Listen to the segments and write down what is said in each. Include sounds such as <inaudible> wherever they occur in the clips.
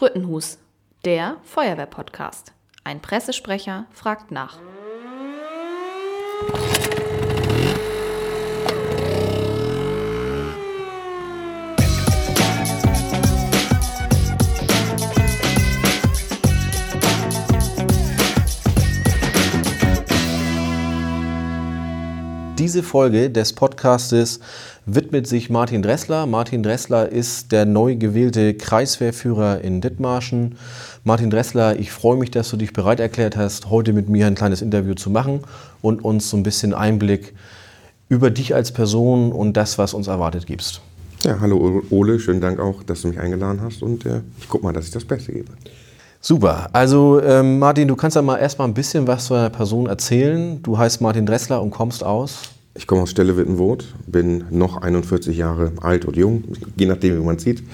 Sprüttenhus, der Feuerwehr-Podcast. Ein Pressesprecher fragt nach. Diese Folge des Podcastes widmet sich Martin Dressler. Martin Dressler ist der neu gewählte Kreiswehrführer in Dithmarschen. Martin Dressler, ich freue mich, dass du dich bereit erklärt hast, heute mit mir ein kleines Interview zu machen und uns so ein bisschen Einblick über dich als Person und das, was uns erwartet, gibst. Ja, hallo Ole, schönen Dank auch, dass du mich eingeladen hast und äh, ich gucke mal, dass ich das Beste gebe. Super. Also ähm, Martin, du kannst ja mal erstmal ein bisschen was zu deiner Person erzählen. Du heißt Martin Dressler und kommst aus? Ich komme aus Stelle-Wittenwoth, bin noch 41 Jahre alt und jung, je nachdem, wie man sieht.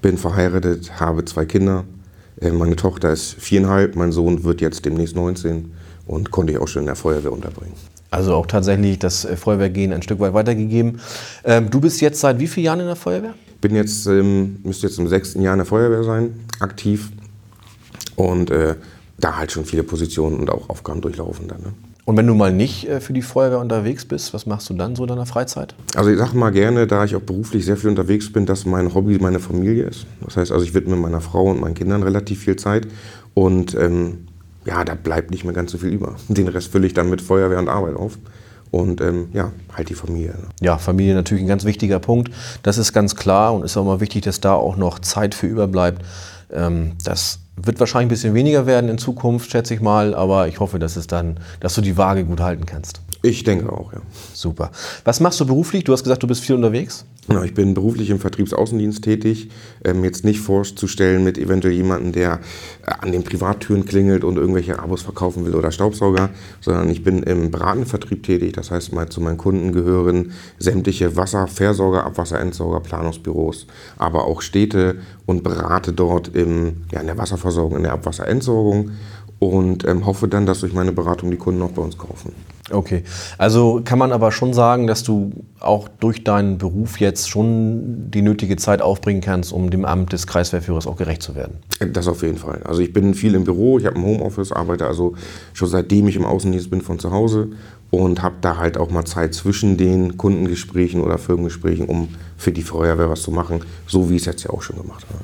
Bin verheiratet, habe zwei Kinder. Äh, meine Tochter ist viereinhalb, mein Sohn wird jetzt demnächst 19 und konnte ich auch schon in der Feuerwehr unterbringen. Also auch tatsächlich das äh, Feuerwehrgehen ein Stück weit weitergegeben. Ähm, du bist jetzt seit wie vielen Jahren in der Feuerwehr? Bin jetzt, müsste jetzt im sechsten Jahr in der Feuerwehr sein, aktiv. Und äh, da halt schon viele Positionen und auch Aufgaben durchlaufen dann. Ne? Und wenn du mal nicht äh, für die Feuerwehr unterwegs bist, was machst du dann so in deiner Freizeit? Also ich sage mal gerne, da ich auch beruflich sehr viel unterwegs bin, dass mein Hobby meine Familie ist. Das heißt also, ich widme meiner Frau und meinen Kindern relativ viel Zeit und ähm, ja, da bleibt nicht mehr ganz so viel über. <laughs> Den Rest fülle ich dann mit Feuerwehr und Arbeit auf. Und ähm, ja, halt die Familie. Ne? Ja, Familie natürlich ein ganz wichtiger Punkt. Das ist ganz klar und ist auch mal wichtig, dass da auch noch Zeit für überbleibt. Ähm, das wird wahrscheinlich ein bisschen weniger werden in Zukunft, schätze ich mal, aber ich hoffe, dass es dann, dass du die Waage gut halten kannst. Ich denke auch, ja. Super. Was machst du beruflich? Du hast gesagt, du bist viel unterwegs. Genau, ich bin beruflich im Vertriebsaußendienst tätig. Ähm, jetzt nicht vorzustellen mit eventuell jemandem, der äh, an den Privattüren klingelt und irgendwelche Abos verkaufen will oder Staubsauger, sondern ich bin im beratenden Vertrieb tätig. Das heißt, mal zu meinen Kunden gehören sämtliche Wasserversorger, Abwasserentsorger, Planungsbüros, aber auch Städte und berate dort im, ja, in der Wasserversorgung, in der Abwasserentsorgung und ähm, hoffe dann, dass durch meine Beratung die Kunden auch bei uns kaufen. Okay, also kann man aber schon sagen, dass du auch durch deinen Beruf jetzt schon die nötige Zeit aufbringen kannst, um dem Amt des Kreiswehrführers auch gerecht zu werden. Das auf jeden Fall. Also ich bin viel im Büro, ich habe ein Homeoffice, arbeite also schon seitdem ich im Außendienst bin von zu Hause und habe da halt auch mal Zeit zwischen den Kundengesprächen oder Firmengesprächen, um für die Feuerwehr was zu machen, so wie ich es jetzt ja auch schon gemacht habe.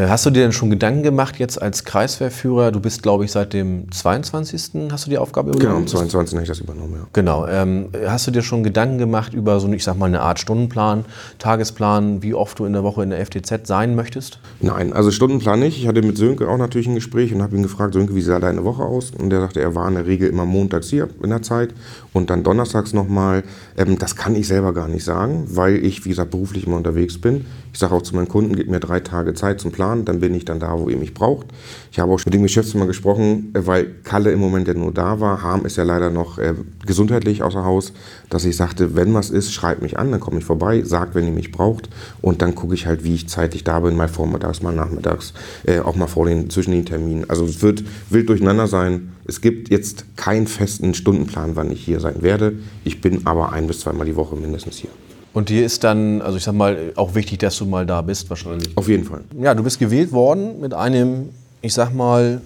Äh, hast du dir denn schon Gedanken gemacht jetzt als Kreiswehrführer? Du bist, glaube ich, seit dem 22. hast du die Aufgabe übernommen? Genau, am 22. habe ich das übernommen, ja. Genau. Ähm, hast du dir schon Gedanken gemacht über so, ich sag mal, eine Art Stundenplan, Tagesplan, wie oft du in der Woche in der FTZ sein möchtest? Nein, also Stundenplan nicht. Ich hatte mit Sönke auch natürlich ein Gespräch und habe ihn gefragt, Sönke, wie sah deine Woche aus? Und der sagte, er war in der Regel immer montags hier in der Zeit und dann donnerstags nochmal. Ähm, das kann ich selber gar nicht sagen, weil ich, wie gesagt, beruflich immer unterwegs bin. Ich sage auch zu meinen Kunden, gib mir drei Tage Zeit zum Planen, dann bin ich dann da, wo ihr mich braucht. Ich habe auch schon mit dem Geschäftsführer gesprochen, äh, weil Kalle im Moment ja nur da war. Harm ist ja leider noch äh, gesundheitlich außer Haus, dass ich sagte, wenn was ist, schreibt mich an, dann komme ich vorbei, sagt, wenn ihr mich braucht und dann gucke ich halt, wie ich zeitlich da bin, mal vormittags, mal nachmittags, äh, auch mal vor den, zwischen den Terminen. Also es wird wild durcheinander sein. Es gibt jetzt keinen festen Stundenplan, wann ich hier sein werde. Ich bin aber ein bis zweimal die Woche mindestens hier. Und dir ist dann, also ich sag mal, auch wichtig, dass du mal da bist wahrscheinlich. Auf jeden Fall. Ja, du bist gewählt worden mit einem, ich sag mal,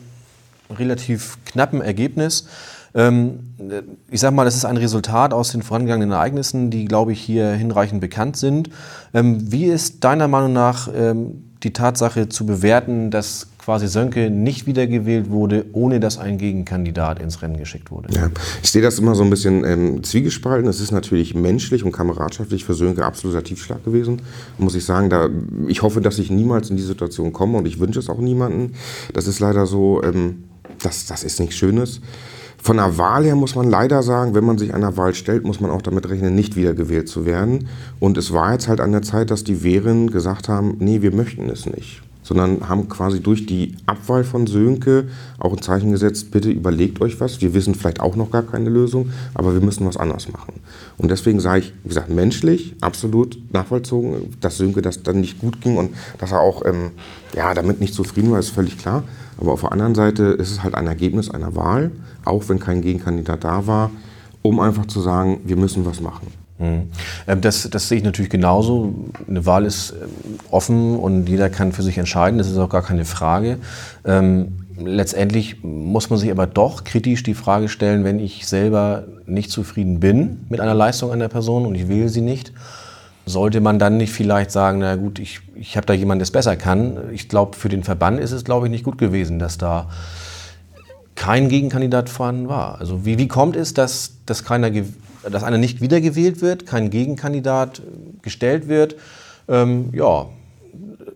relativ knappen Ergebnis. Ähm, ich sag mal, das ist ein Resultat aus den vorangegangenen Ereignissen, die, glaube ich, hier hinreichend bekannt sind. Ähm, wie ist deiner Meinung nach ähm, die Tatsache zu bewerten, dass quasi Sönke nicht wiedergewählt wurde, ohne dass ein Gegenkandidat ins Rennen geschickt wurde. Ja, ich sehe das immer so ein bisschen ähm, zwiegespalten. Es ist natürlich menschlich und kameradschaftlich für Sönke absoluter Tiefschlag gewesen. Muss ich sagen, da, ich hoffe, dass ich niemals in die Situation komme und ich wünsche es auch niemanden. Das ist leider so, ähm, das, das ist nichts Schönes. Von der Wahl her muss man leider sagen, wenn man sich einer Wahl stellt, muss man auch damit rechnen, nicht wiedergewählt zu werden. Und es war jetzt halt an der Zeit, dass die Wehren gesagt haben, nee, wir möchten es nicht sondern haben quasi durch die Abwahl von Sönke auch ein Zeichen gesetzt, bitte überlegt euch was. Wir wissen vielleicht auch noch gar keine Lösung, aber wir müssen was anders machen. Und deswegen sage ich, wie gesagt, menschlich absolut nachvollzogen, dass Sönke das dann nicht gut ging und dass er auch ähm, ja, damit nicht zufrieden war, ist völlig klar. Aber auf der anderen Seite ist es halt ein Ergebnis einer Wahl, auch wenn kein Gegenkandidat da war, um einfach zu sagen, wir müssen was machen. Mhm. Ähm, das, das sehe ich natürlich genauso. Eine Wahl ist ähm, offen und jeder kann für sich entscheiden. Das ist auch gar keine Frage. Ähm, letztendlich muss man sich aber doch kritisch die Frage stellen, wenn ich selber nicht zufrieden bin mit einer Leistung einer Person und ich will sie nicht, sollte man dann nicht vielleicht sagen, na gut, ich, ich habe da jemanden, der es besser kann. Ich glaube, für den Verband ist es, glaube ich, nicht gut gewesen, dass da kein Gegenkandidat vorhanden war. Also wie, wie kommt es, dass, dass, keiner, dass einer nicht wiedergewählt wird, kein Gegenkandidat gestellt wird? Ähm, ja,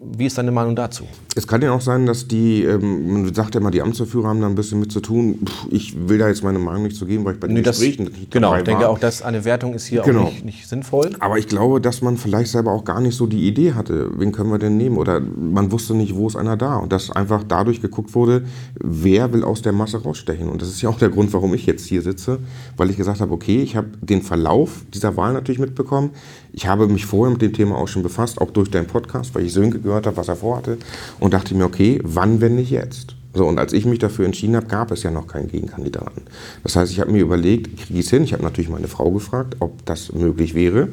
wie ist deine Meinung dazu? Es kann ja auch sein, dass die, ähm, man sagt ja immer, die Amtsführer haben da ein bisschen mit zu tun. Puh, ich will da jetzt meine Meinung nicht zu geben, weil ich bei den nee, Gesprächen das, nicht Genau, ich denke war. auch, dass eine Wertung ist hier genau. auch nicht, nicht, sinnvoll. Aber ich glaube, dass man vielleicht selber auch gar nicht so die Idee hatte, wen können wir denn nehmen? Oder man wusste nicht, wo ist einer da? Und dass einfach dadurch geguckt wurde, wer will aus der Masse rausstechen? Und das ist ja auch der Grund, warum ich jetzt hier sitze, weil ich gesagt habe, okay, ich habe den Verlauf dieser Wahl natürlich mitbekommen. Ich habe mich vorher mit dem Thema auch schon befasst, auch durch deinen Podcast, weil ich Sönke gehört habe, was er vorhatte. Und dachte mir, okay, wann, wenn nicht jetzt? So, und als ich mich dafür entschieden habe, gab es ja noch keinen Gegenkandidaten. Das heißt, ich habe mir überlegt, kriege ich es hin? Ich habe natürlich meine Frau gefragt, ob das möglich wäre.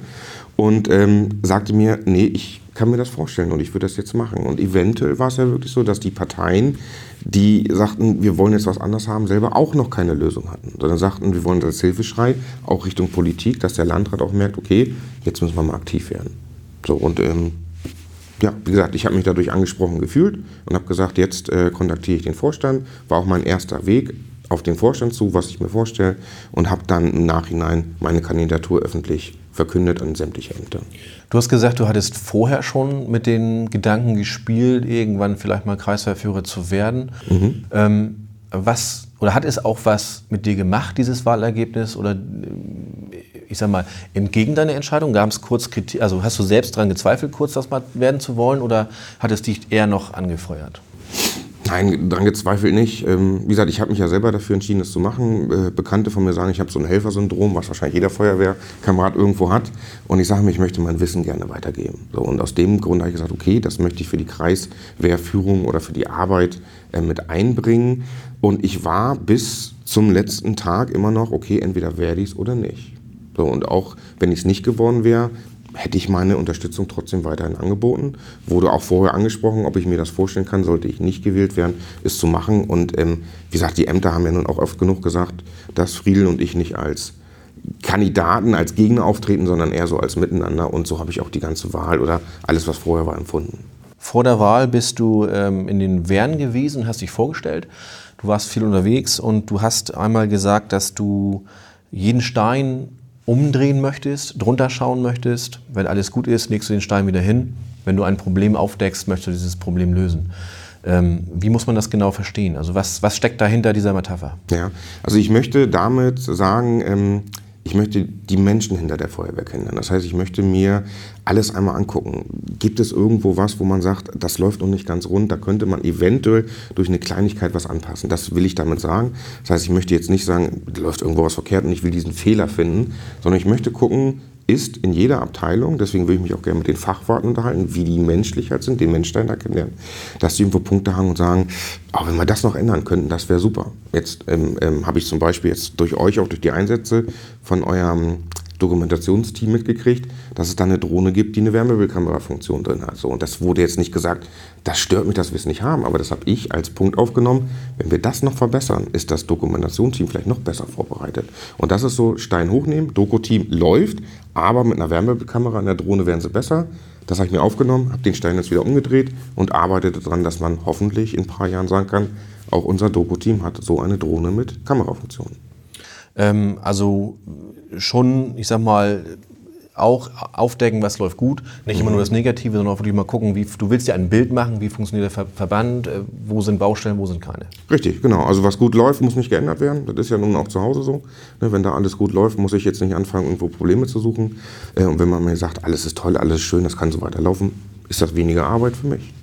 Und ähm, sagte mir, nee, ich kann mir das vorstellen und ich würde das jetzt machen. Und eventuell war es ja wirklich so, dass die Parteien, die sagten, wir wollen jetzt was anderes haben, selber auch noch keine Lösung hatten. Sondern sagten, wir wollen das Hilfeschrei, auch Richtung Politik, dass der Landrat auch merkt, okay, jetzt müssen wir mal aktiv werden. So, und ähm, ja, wie gesagt, ich habe mich dadurch angesprochen gefühlt und habe gesagt, jetzt äh, kontaktiere ich den Vorstand. War auch mein erster Weg auf den Vorstand zu, was ich mir vorstelle und habe dann im Nachhinein meine Kandidatur öffentlich verkündet an sämtliche Ämter. Du hast gesagt, du hattest vorher schon mit den Gedanken gespielt, irgendwann vielleicht mal Kreisverführer zu werden. Mhm. Ähm, was oder hat es auch was mit dir gemacht, dieses Wahlergebnis? Oder ich sag mal, entgegen deiner Entscheidung? Gab es kurz Kritik, also hast du selbst daran gezweifelt, kurz das mal werden zu wollen oder hat es dich eher noch angefeuert? Nein, daran gezweifelt nicht. Ähm, wie gesagt, ich habe mich ja selber dafür entschieden, das zu machen. Äh, Bekannte von mir sagen, ich habe so ein Helfersyndrom, was wahrscheinlich jeder Feuerwehrkamerad irgendwo hat. Und ich sage mir, ich möchte mein Wissen gerne weitergeben. So, und aus dem Grund habe ich gesagt, okay, das möchte ich für die Kreiswehrführung oder für die Arbeit äh, mit einbringen. Und ich war bis zum letzten Tag immer noch, okay, entweder werde ich es oder nicht. So, und auch wenn ich es nicht geworden wäre, hätte ich meine Unterstützung trotzdem weiterhin angeboten. Wurde auch vorher angesprochen, ob ich mir das vorstellen kann, sollte ich nicht gewählt werden, es zu machen. Und ähm, wie gesagt, die Ämter haben ja nun auch oft genug gesagt, dass Friedel und ich nicht als Kandidaten, als Gegner auftreten, sondern eher so als Miteinander. Und so habe ich auch die ganze Wahl oder alles, was vorher war, empfunden. Vor der Wahl bist du ähm, in den Wehren gewesen, hast dich vorgestellt. Du warst viel unterwegs und du hast einmal gesagt, dass du jeden Stein umdrehen möchtest, drunter schauen möchtest, wenn alles gut ist, legst du den Stein wieder hin. Wenn du ein Problem aufdeckst, möchtest du dieses Problem lösen. Ähm, wie muss man das genau verstehen? Also was, was steckt dahinter dieser Metapher? Ja, also ich möchte damit sagen, ähm, ich möchte die Menschen hinter der Feuerwehr kennenlernen. Das heißt, ich möchte mir alles einmal angucken. Gibt es irgendwo was, wo man sagt, das läuft noch nicht ganz rund, da könnte man eventuell durch eine Kleinigkeit was anpassen. Das will ich damit sagen. Das heißt, ich möchte jetzt nicht sagen, läuft irgendwo was verkehrt und ich will diesen Fehler finden, sondern ich möchte gucken, ist in jeder Abteilung, deswegen will ich mich auch gerne mit den Fachworten unterhalten, wie die menschlich halt sind, den Mensch dahinter kennenlernen, dass die irgendwo Punkte haben und sagen, oh, wenn wir das noch ändern könnten, das wäre super. Jetzt ähm, ähm, habe ich zum Beispiel jetzt durch euch, auch durch die Einsätze von eurem Dokumentationsteam mitgekriegt, dass es da eine Drohne gibt, die eine Wärmebildkamerafunktion drin hat. So, und das wurde jetzt nicht gesagt, das stört mich, dass wir es nicht haben, aber das habe ich als Punkt aufgenommen. Wenn wir das noch verbessern, ist das Dokumentationsteam vielleicht noch besser vorbereitet. Und das ist so, Stein hochnehmen, Doku-Team läuft, aber mit einer Wärmebildkamera in der Drohne werden sie besser. Das habe ich mir aufgenommen, habe den Stein jetzt wieder umgedreht und arbeite daran, dass man hoffentlich in ein paar Jahren sagen kann, auch unser Doku-Team hat so eine Drohne mit Kamerafunktion. Ähm, also schon, ich sag mal, auch aufdecken, was läuft gut. Nicht immer nur das Negative, sondern auch wirklich mal gucken, wie, du willst ja ein Bild machen, wie funktioniert der Verband, äh, wo sind Baustellen, wo sind keine. Richtig, genau. Also was gut läuft, muss nicht geändert werden. Das ist ja nun auch zu Hause so. Ne, wenn da alles gut läuft, muss ich jetzt nicht anfangen, irgendwo Probleme zu suchen. Äh, und wenn man mir sagt, alles ist toll, alles ist schön, das kann so weiterlaufen, ist das weniger Arbeit für mich.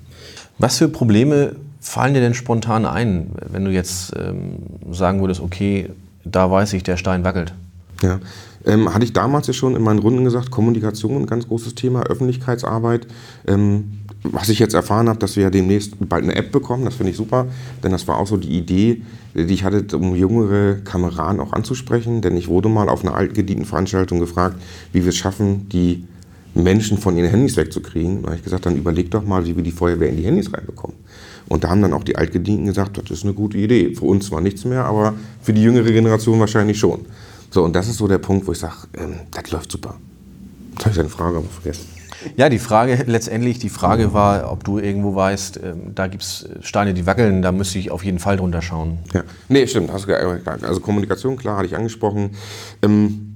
Was für Probleme fallen dir denn spontan ein, wenn du jetzt ähm, sagen würdest, okay, da weiß ich, der Stein wackelt? Ja. Ähm, hatte ich damals ja schon in meinen Runden gesagt, Kommunikation, ein ganz großes Thema, Öffentlichkeitsarbeit. Ähm, was ich jetzt erfahren habe, dass wir ja demnächst bald eine App bekommen, das finde ich super, denn das war auch so die Idee, die ich hatte, um jüngere Kameraden auch anzusprechen, denn ich wurde mal auf einer altgedienten Veranstaltung gefragt, wie wir es schaffen, die Menschen von ihren Handys wegzukriegen. Da habe ich gesagt, dann überleg doch mal, wie wir die Feuerwehr in die Handys reinbekommen. Und da haben dann auch die Altgedienten gesagt, das ist eine gute Idee. Für uns zwar nichts mehr, aber für die jüngere Generation wahrscheinlich schon. So, und das ist so der Punkt, wo ich sage, ähm, das läuft super. Jetzt habe ich deine Frage aber vergessen. Ja, die Frage, letztendlich, die Frage war, ob du irgendwo weißt, ähm, da gibt es Steine, die wackeln, da müsste ich auf jeden Fall drunter schauen. Ja, nee, stimmt. Also Kommunikation, klar, hatte ich angesprochen. Ähm,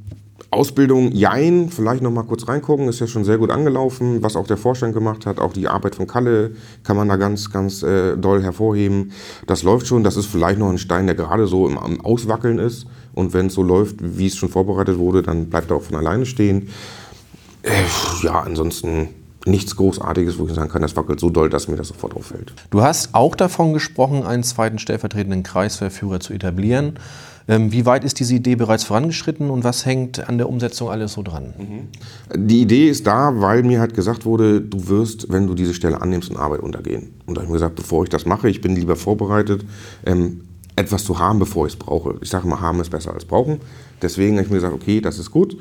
Ausbildung, jein, vielleicht noch mal kurz reingucken, ist ja schon sehr gut angelaufen, was auch der Vorstand gemacht hat. Auch die Arbeit von Kalle kann man da ganz, ganz äh, doll hervorheben. Das läuft schon, das ist vielleicht noch ein Stein, der gerade so im, am Auswackeln ist. Und wenn es so läuft, wie es schon vorbereitet wurde, dann bleibt er auch von alleine stehen. Äh, ja, ansonsten nichts Großartiges, wo ich sagen kann, das wackelt so doll, dass mir das sofort auffällt. Du hast auch davon gesprochen, einen zweiten stellvertretenden Kreisverführer zu etablieren. Ähm, wie weit ist diese Idee bereits vorangeschritten und was hängt an der Umsetzung alles so dran? Mhm. Die Idee ist da, weil mir halt gesagt wurde, du wirst, wenn du diese Stelle annimmst, in Arbeit untergehen. Und da habe ich mir gesagt, bevor ich das mache, ich bin lieber vorbereitet, ähm, etwas zu haben, bevor ich es brauche. Ich sage immer, haben ist besser als brauchen. Deswegen habe ich mir gesagt, okay, das ist gut.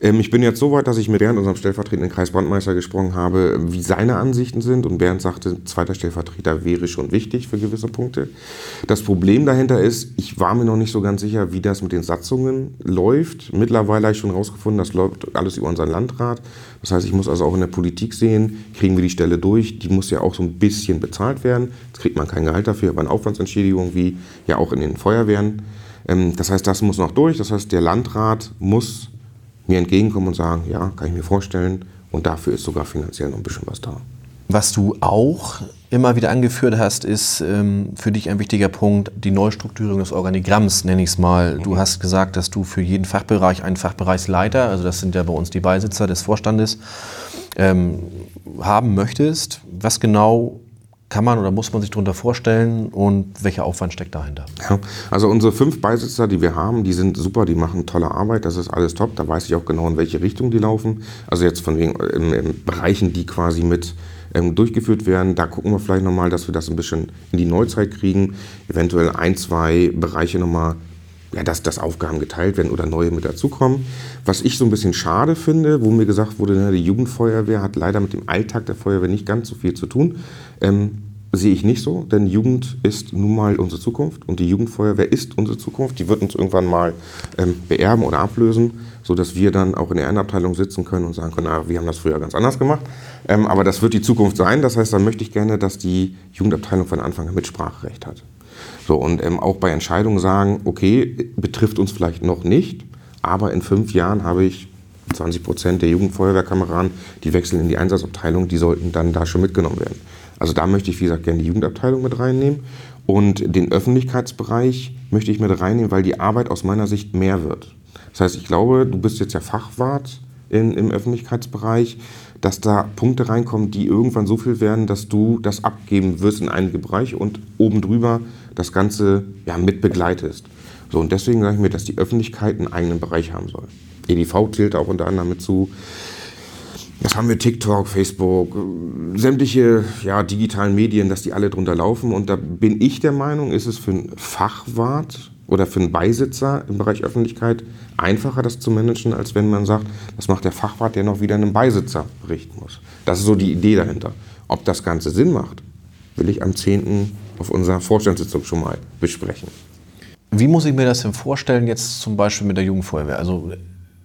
Ähm, ich bin jetzt so weit, dass ich mit Bernd, unserem stellvertretenden Kreisbrandmeister, gesprochen habe, wie seine Ansichten sind. Und Bernd sagte, zweiter Stellvertreter wäre schon wichtig für gewisse Punkte. Das Problem dahinter ist, ich war mir noch nicht so ganz sicher, wie das mit den Satzungen läuft. Mittlerweile habe ich schon herausgefunden, das läuft alles über unseren Landrat. Das heißt, ich muss also auch in der Politik sehen, kriegen wir die Stelle durch. Die muss ja auch so ein bisschen bezahlt werden. Jetzt kriegt man kein Gehalt dafür, aber eine Aufwandsentschädigung, wie ja auch in den Feuerwehren. Ähm, das heißt, das muss noch durch. Das heißt, der Landrat muss mir entgegenkommen und sagen, ja, kann ich mir vorstellen. Und dafür ist sogar finanziell noch ein bisschen was da. Was du auch immer wieder angeführt hast, ist ähm, für dich ein wichtiger Punkt die Neustrukturierung des Organigramms, nenne ich es mal. Du hast gesagt, dass du für jeden Fachbereich einen Fachbereichsleiter, also das sind ja bei uns die Beisitzer des Vorstandes, ähm, haben möchtest. Was genau kann man oder muss man sich darunter vorstellen und welcher Aufwand steckt dahinter? Ja, also unsere fünf Beisitzer, die wir haben, die sind super, die machen tolle Arbeit, das ist alles top. Da weiß ich auch genau, in welche Richtung die laufen. Also jetzt von wegen in, in Bereichen, die quasi mit ähm, durchgeführt werden. Da gucken wir vielleicht nochmal, dass wir das ein bisschen in die Neuzeit kriegen. Eventuell ein, zwei Bereiche nochmal ja, dass, dass Aufgaben geteilt werden oder neue mit dazukommen. Was ich so ein bisschen schade finde, wo mir gesagt wurde, ne, die Jugendfeuerwehr hat leider mit dem Alltag der Feuerwehr nicht ganz so viel zu tun. Ähm, sehe ich nicht so, denn Jugend ist nun mal unsere Zukunft und die Jugendfeuerwehr ist unsere Zukunft. Die wird uns irgendwann mal ähm, beerben oder ablösen, sodass wir dann auch in der Ehrenabteilung sitzen können und sagen können, na, wir haben das früher ganz anders gemacht. Ähm, aber das wird die Zukunft sein. Das heißt, dann möchte ich gerne, dass die Jugendabteilung von Anfang an Mitspracherecht hat. So, und ähm, auch bei Entscheidungen sagen, okay, betrifft uns vielleicht noch nicht, aber in fünf Jahren habe ich 20 Prozent der Jugendfeuerwehrkameraden, die wechseln in die Einsatzabteilung, die sollten dann da schon mitgenommen werden. Also da möchte ich, wie gesagt, gerne die Jugendabteilung mit reinnehmen. Und den Öffentlichkeitsbereich möchte ich mit reinnehmen, weil die Arbeit aus meiner Sicht mehr wird. Das heißt, ich glaube, du bist jetzt ja Fachwart in, im Öffentlichkeitsbereich, dass da Punkte reinkommen, die irgendwann so viel werden, dass du das abgeben wirst in einige Bereiche und oben drüber das Ganze ja, mit begleitest. So, und deswegen sage ich mir, dass die Öffentlichkeit einen eigenen Bereich haben soll. EDV zählt auch unter anderem mit zu. Was haben wir? TikTok, Facebook, sämtliche ja, digitalen Medien, dass die alle drunter laufen. Und da bin ich der Meinung, ist es für einen Fachwart oder für einen Beisitzer im Bereich Öffentlichkeit einfacher, das zu managen, als wenn man sagt, das macht der Fachwart, der noch wieder einen Beisitzer berichten muss. Das ist so die Idee dahinter. Ob das Ganze Sinn macht, will ich am 10. auf unserer Vorstandssitzung schon mal besprechen. Wie muss ich mir das denn vorstellen, jetzt zum Beispiel mit der Jugendfeuerwehr? Also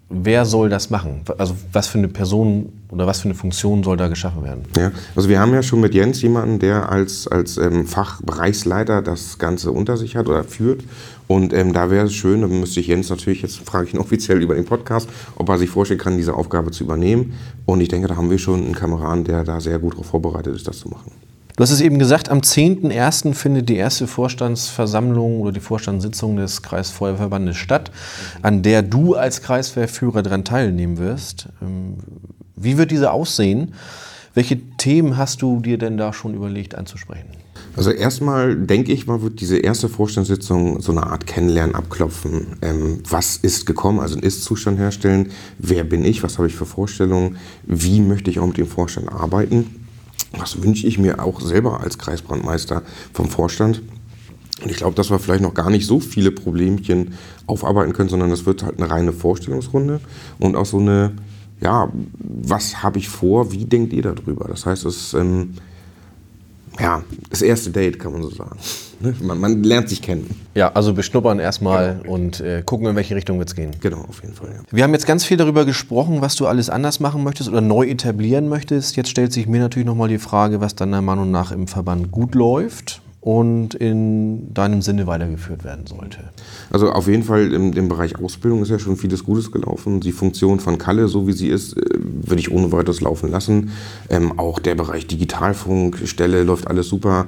wer soll das machen? Also was für eine Person oder was für eine Funktion soll da geschaffen werden? Ja, also wir haben ja schon mit Jens jemanden, der als, als ähm, Fachbereichsleiter das Ganze unter sich hat oder führt. Und ähm, da wäre es schön, dann müsste ich Jens natürlich, jetzt frage ich ihn <laughs> offiziell über den Podcast, ob er sich vorstellen kann, diese Aufgabe zu übernehmen. Und ich denke, da haben wir schon einen Kameraden, der da sehr gut darauf vorbereitet ist, das zu machen. Du hast es eben gesagt, am 10.01. findet die erste Vorstandsversammlung oder die Vorstandssitzung des Kreisfeuerverbandes statt, an der du als Kreiswehrführer daran teilnehmen wirst. Ähm, wie wird diese aussehen? Welche Themen hast du dir denn da schon überlegt anzusprechen? Also erstmal denke ich mal, wird diese erste Vorstandssitzung so eine Art Kennenlernen abklopfen. Ähm, was ist gekommen, also einen Ist-Zustand herstellen, wer bin ich, was habe ich für Vorstellungen, wie möchte ich auch mit dem Vorstand arbeiten. Was wünsche ich mir auch selber als Kreisbrandmeister vom Vorstand. Und ich glaube, dass wir vielleicht noch gar nicht so viele Problemchen aufarbeiten können, sondern das wird halt eine reine Vorstellungsrunde und auch so eine, ja, was habe ich vor, wie denkt ihr darüber? Das heißt, es ähm, ja, das erste Date, kann man so sagen. Ne? Man, man lernt sich kennen. Ja, also beschnuppern erstmal genau. und äh, gucken, in welche Richtung wird es gehen. Genau, auf jeden Fall. Ja. Wir haben jetzt ganz viel darüber gesprochen, was du alles anders machen möchtest oder neu etablieren möchtest. Jetzt stellt sich mir natürlich nochmal die Frage, was deiner Meinung nach im Verband gut läuft und in deinem Sinne weitergeführt werden sollte? Also auf jeden Fall im, im, Bereich Ausbildung ist ja schon vieles Gutes gelaufen. Die Funktion von Kalle, so wie sie ist, äh, würde ich ohne weiteres laufen lassen. Ähm, auch der Bereich Digitalfunkstelle läuft alles super.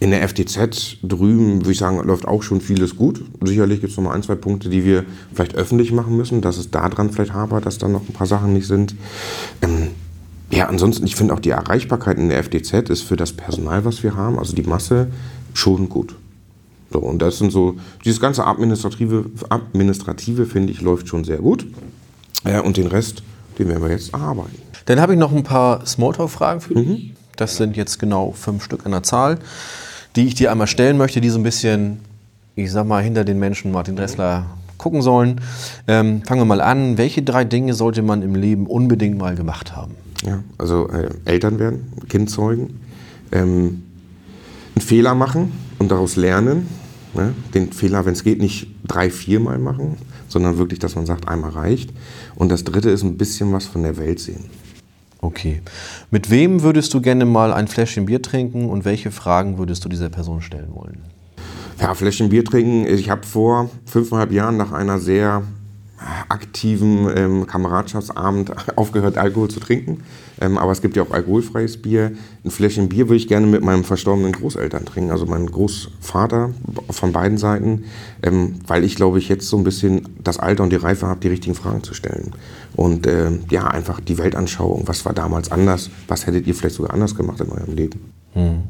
In der FTZ drüben, würde ich sagen, läuft auch schon vieles gut. Sicherlich gibt es noch mal ein, zwei Punkte, die wir vielleicht öffentlich machen müssen, dass es daran vielleicht hapert, dass da noch ein paar Sachen nicht sind. Ähm, ja, ansonsten, ich finde auch die Erreichbarkeit in der FDZ ist für das Personal, was wir haben, also die Masse, schon gut. So, und das sind so, dieses ganze Administrative, Administrative finde ich, läuft schon sehr gut. Äh, und den Rest, den werden wir jetzt erarbeiten. Dann habe ich noch ein paar Smalltalk-Fragen für dich. Mhm. Das sind jetzt genau fünf Stück an der Zahl, die ich dir einmal stellen möchte, die so ein bisschen, ich sag mal, hinter den Menschen Martin Dressler gucken sollen. Ähm, fangen wir mal an. Welche drei Dinge sollte man im Leben unbedingt mal gemacht haben? Ja, also äh, Eltern werden, Kind zeugen, ähm, einen Fehler machen und daraus lernen. Ne? Den Fehler, wenn es geht, nicht drei, viermal machen, sondern wirklich, dass man sagt, einmal reicht. Und das dritte ist ein bisschen was von der Welt sehen. Okay. Mit wem würdest du gerne mal ein Fläschchen Bier trinken und welche Fragen würdest du dieser Person stellen wollen? Ja, Fläschchen Bier trinken. Ich habe vor fünfeinhalb Jahren nach einer sehr aktiven ähm, Kameradschaftsabend <laughs> aufgehört, Alkohol zu trinken. Ähm, aber es gibt ja auch alkoholfreies Bier. Ein Fläschchen Bier würde ich gerne mit meinem verstorbenen Großeltern trinken, also meinem Großvater von beiden Seiten, ähm, weil ich glaube ich jetzt so ein bisschen das Alter und die Reife habe, die richtigen Fragen zu stellen. Und äh, ja, einfach die Weltanschauung, was war damals anders, was hättet ihr vielleicht sogar anders gemacht in eurem Leben. Hm.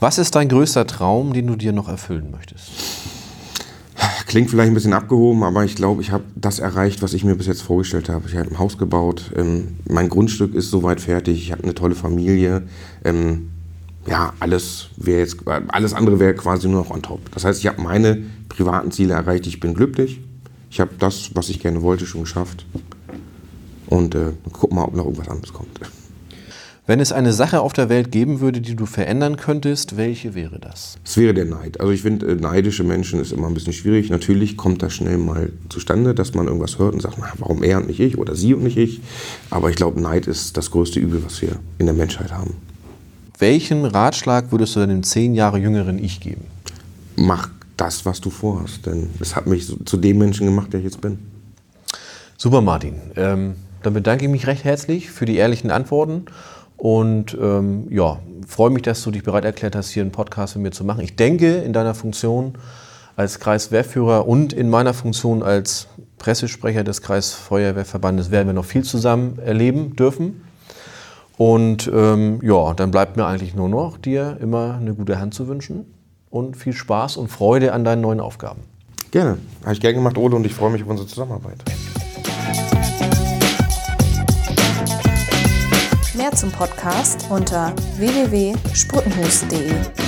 Was ist dein größter Traum, den du dir noch erfüllen möchtest? Klingt vielleicht ein bisschen abgehoben, aber ich glaube, ich habe das erreicht, was ich mir bis jetzt vorgestellt habe. Ich habe ein Haus gebaut, ähm, mein Grundstück ist soweit fertig, ich habe eine tolle Familie. Ähm, ja, alles jetzt, alles andere wäre quasi nur noch on top. Das heißt, ich habe meine privaten Ziele erreicht, ich bin glücklich. Ich habe das, was ich gerne wollte, schon geschafft. Und äh, guck mal, ob noch irgendwas anderes kommt. Wenn es eine Sache auf der Welt geben würde, die du verändern könntest, welche wäre das? Es wäre der Neid. Also ich finde, äh, neidische Menschen ist immer ein bisschen schwierig. Natürlich kommt das schnell mal zustande, dass man irgendwas hört und sagt, na, warum er und nicht ich oder sie und nicht ich. Aber ich glaube, Neid ist das größte Übel, was wir in der Menschheit haben. Welchen Ratschlag würdest du deinem zehn Jahre jüngeren Ich geben? Mach das, was du vorhast, denn es hat mich zu dem Menschen gemacht, der ich jetzt bin. Super, Martin. Ähm, dann bedanke ich mich recht herzlich für die ehrlichen Antworten und ähm, ja, freue mich, dass du dich bereit erklärt hast, hier einen Podcast mit mir zu machen. Ich denke, in deiner Funktion als Kreiswehrführer und in meiner Funktion als Pressesprecher des Kreisfeuerwehrverbandes werden wir noch viel zusammen erleben dürfen. Und ähm, ja, dann bleibt mir eigentlich nur noch, dir immer eine gute Hand zu wünschen und viel Spaß und Freude an deinen neuen Aufgaben. Gerne. Habe ich gerne gemacht, Ole, und ich freue mich auf unsere Zusammenarbeit. Mehr zum Podcast unter www.sputtenhus.de.